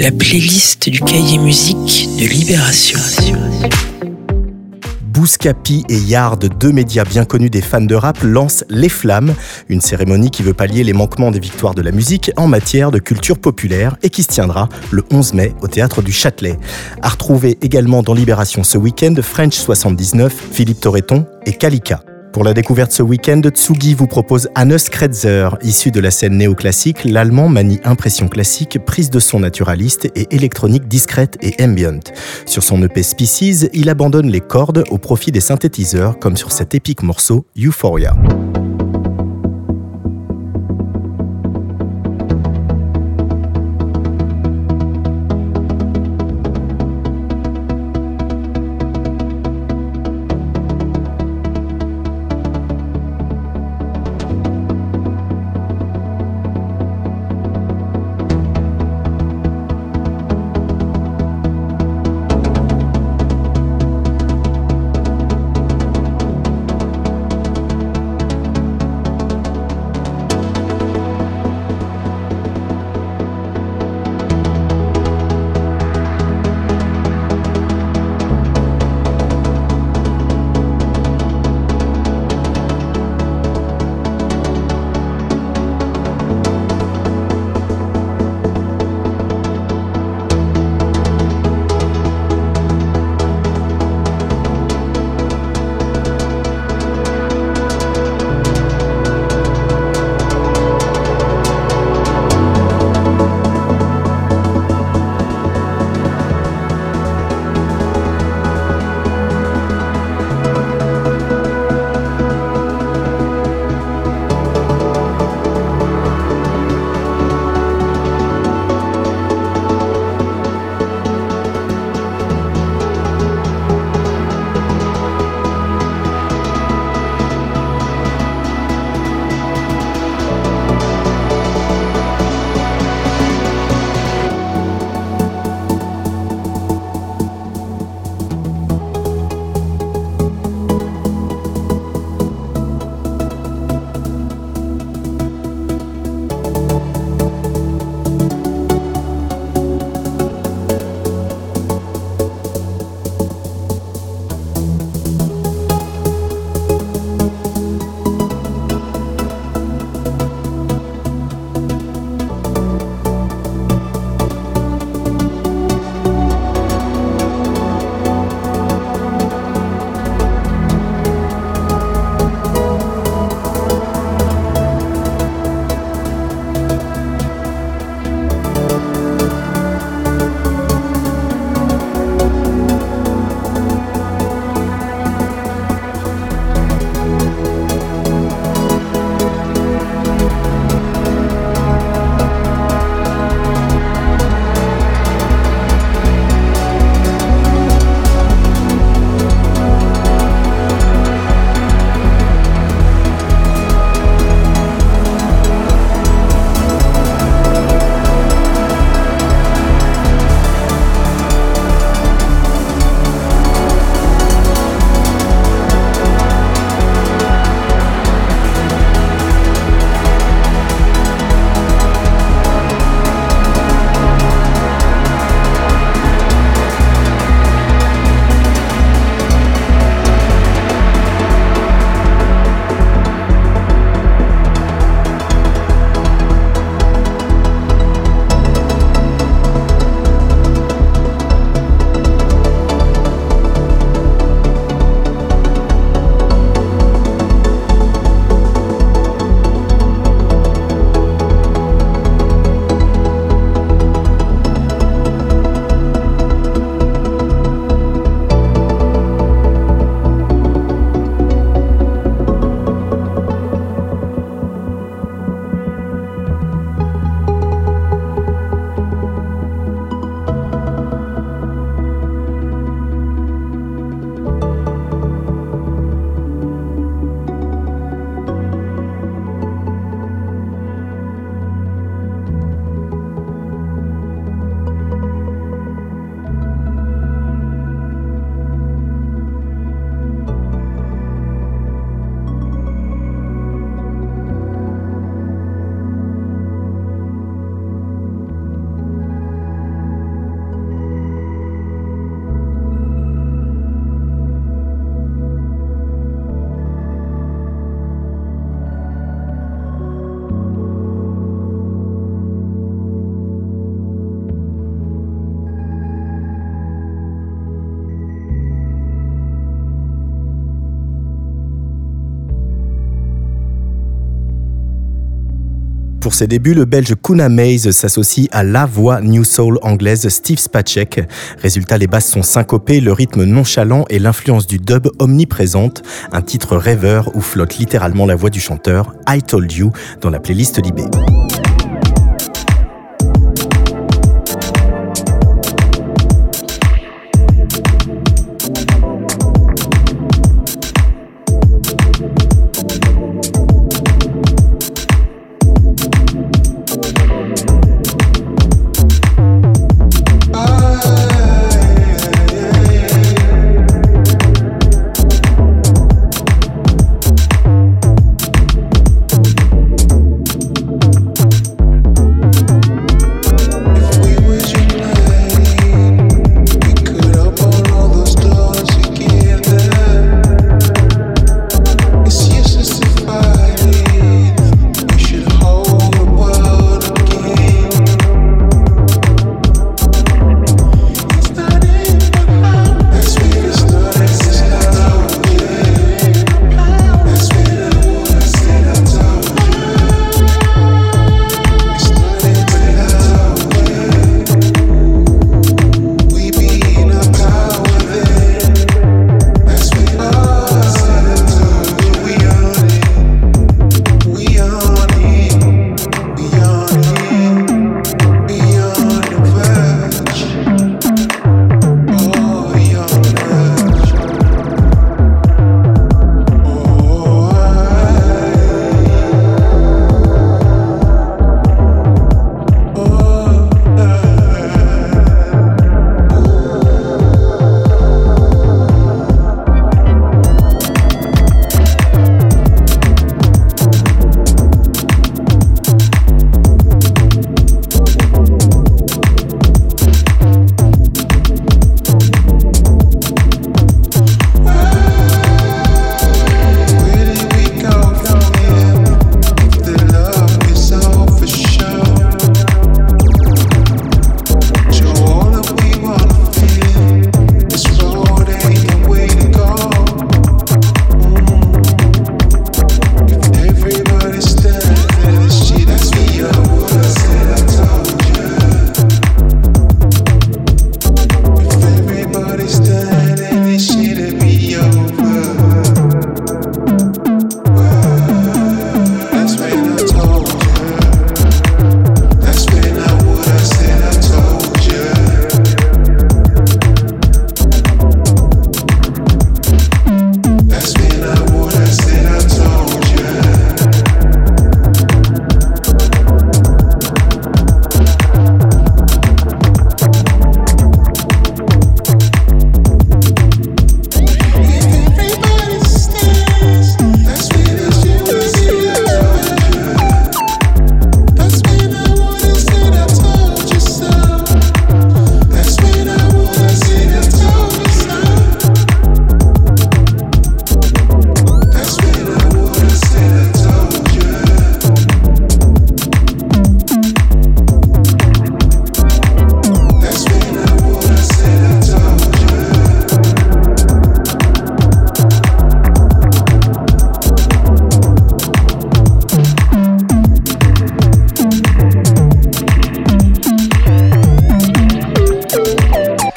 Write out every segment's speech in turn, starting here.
la playlist du cahier musique de Libération. Bouscapi et Yard, deux médias bien connus des fans de rap, lancent Les Flammes, une cérémonie qui veut pallier les manquements des victoires de la musique en matière de culture populaire et qui se tiendra le 11 mai au théâtre du Châtelet. À retrouver également dans Libération ce week-end French 79, Philippe Torreton et Kalika. Pour la découverte ce week-end, Tsugi vous propose Hannes Kretzer. Issu de la scène néoclassique, l'allemand manie impression classique, prise de son naturaliste et électronique discrète et ambient. Sur son EP Species, il abandonne les cordes au profit des synthétiseurs, comme sur cet épique morceau Euphoria. Ses débuts, le belge Kuna Maze s'associe à la voix New Soul anglaise Steve Spacek. Résultat, les basses sont syncopées, le rythme nonchalant et l'influence du dub omniprésente. Un titre rêveur où flotte littéralement la voix du chanteur I Told You dans la playlist Libé.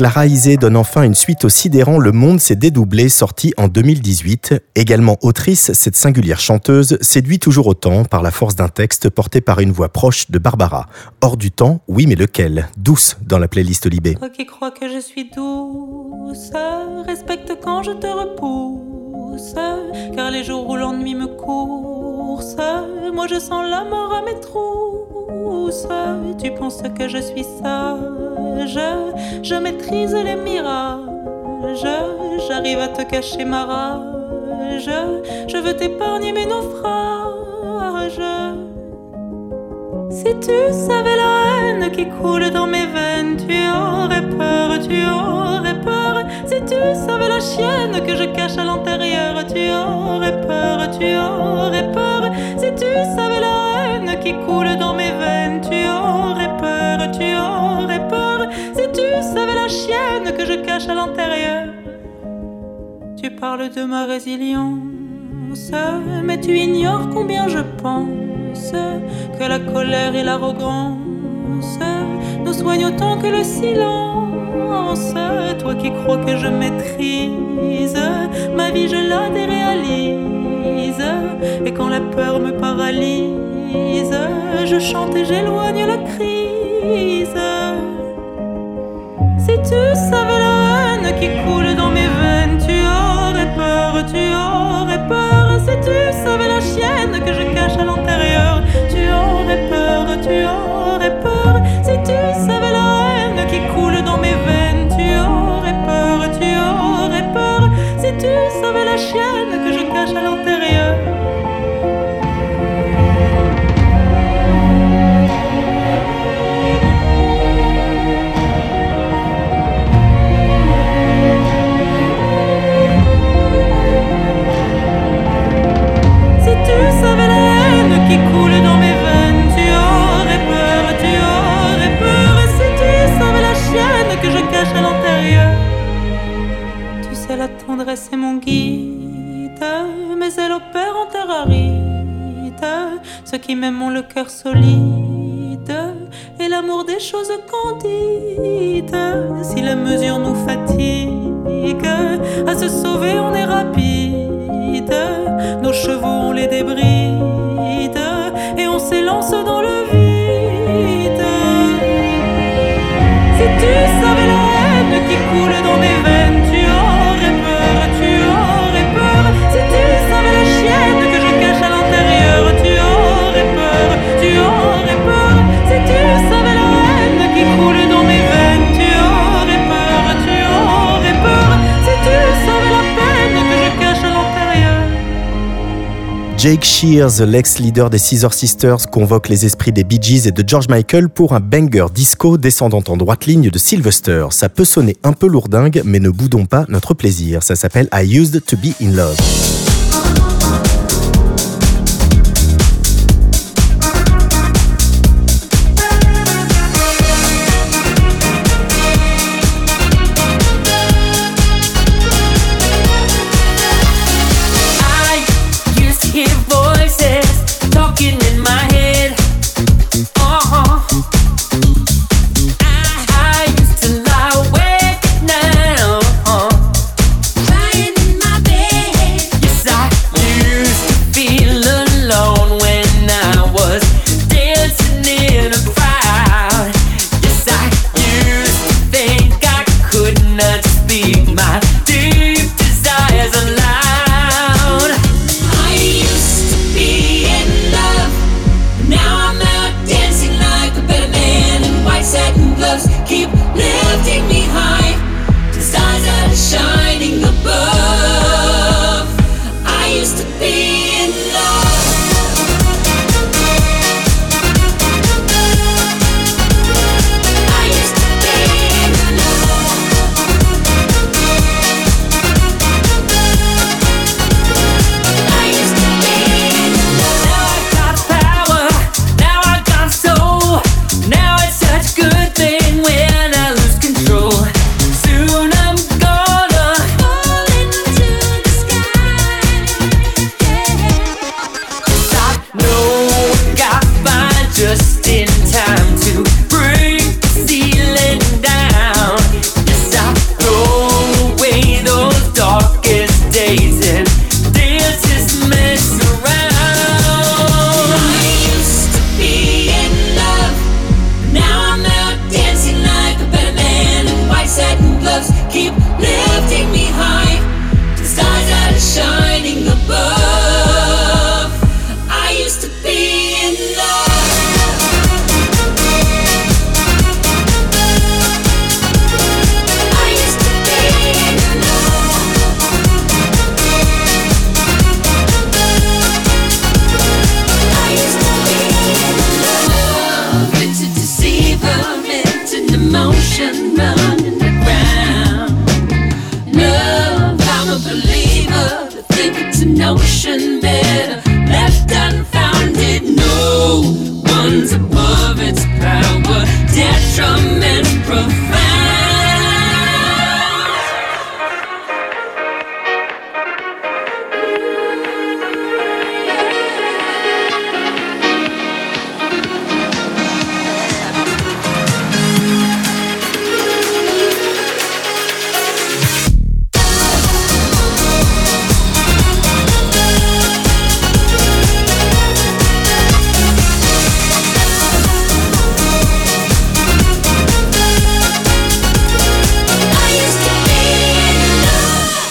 Clara Isé donne enfin une suite au sidérant Le Monde s'est dédoublé, sorti en 2018. Également autrice, cette singulière chanteuse séduit toujours autant par la force d'un texte porté par une voix proche de Barbara. Hors du temps, oui mais lequel? Douce dans la playlist Libé. Toi qui crois que je suis douce, respecte quand je te repousse, car les jours où l'ennui me course, moi je sens la mort à mes trousses. Tu penses que je suis sage, je maîtrise les mirages, j'arrive à te cacher ma rage, je veux t'épargner mes naufrages. Si tu savais la haine qui coule dans mes veines, tu aurais peur, tu aurais peur. Si tu savais la chienne que je cache à l'intérieur, tu aurais peur, tu aurais peur. Si tu savais la haine qui coule dans mes veines, tu aurais peur, tu aurais peur. Que je cache à l'intérieur, tu parles de ma résilience, mais tu ignores combien je pense que la colère et l'arrogance nous soignent autant que le silence. Toi qui crois que je maîtrise ma vie, je la déréalise. Et quand la peur me paralyse, je chante et j'éloigne la crise. Si tu savais la haine qui coule dans mes veines, tu aurais peur, tu aurais peur. Si tu savais la chienne que je cache à l'intérieur, tu aurais peur, tu aurais peur. Si tu savais la haine qui coule dans mes veines, tu aurais peur, tu aurais peur. Si tu savais la chienne que je cache à l'intérieur. Dans le vide. Si tu savais la haine qui coule dans mes Jake Shears, l'ex-leader des Scissor Sisters, convoque les esprits des Bee Gees et de George Michael pour un banger disco descendant en droite ligne de Sylvester. Ça peut sonner un peu lourdingue, mais ne boudons pas notre plaisir. Ça s'appelle I Used to Be in Love.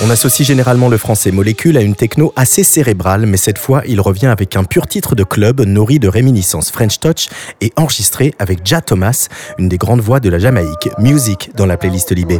On associe généralement le français molécule à une techno assez cérébrale, mais cette fois, il revient avec un pur titre de club nourri de réminiscences French Touch et enregistré avec Ja Thomas, une des grandes voix de la Jamaïque. Music dans la playlist Libé.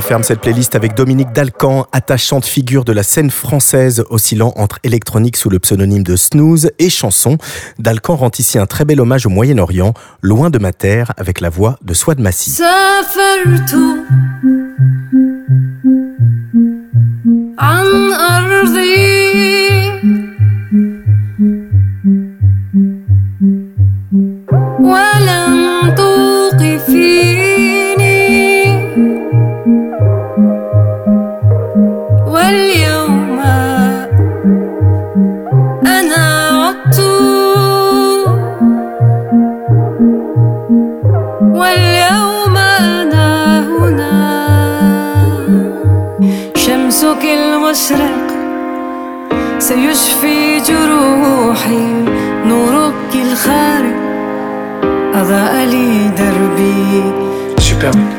Ferme cette playlist avec Dominique Dalcan, attachante figure de la scène française oscillant entre électronique sous le pseudonyme de Snooze et chanson. Dalcan rend ici un très bel hommage au Moyen-Orient, loin de ma terre, avec la voix de Swad Massi. وأشرق سيشفي جروحي نورك الخارق. أضاء لي دربي. شكرا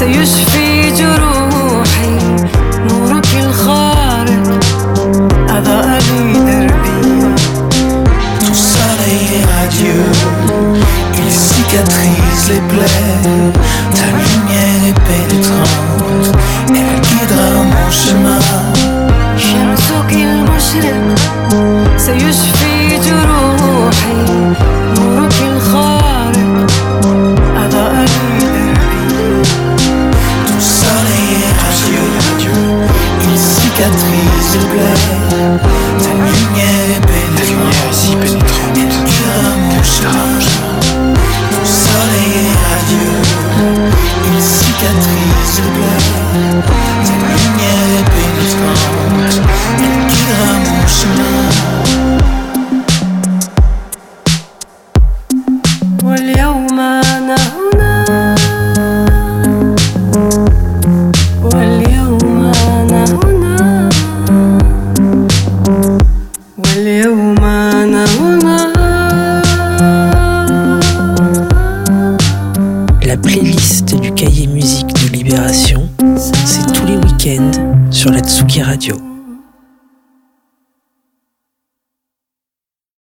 Neyse yüz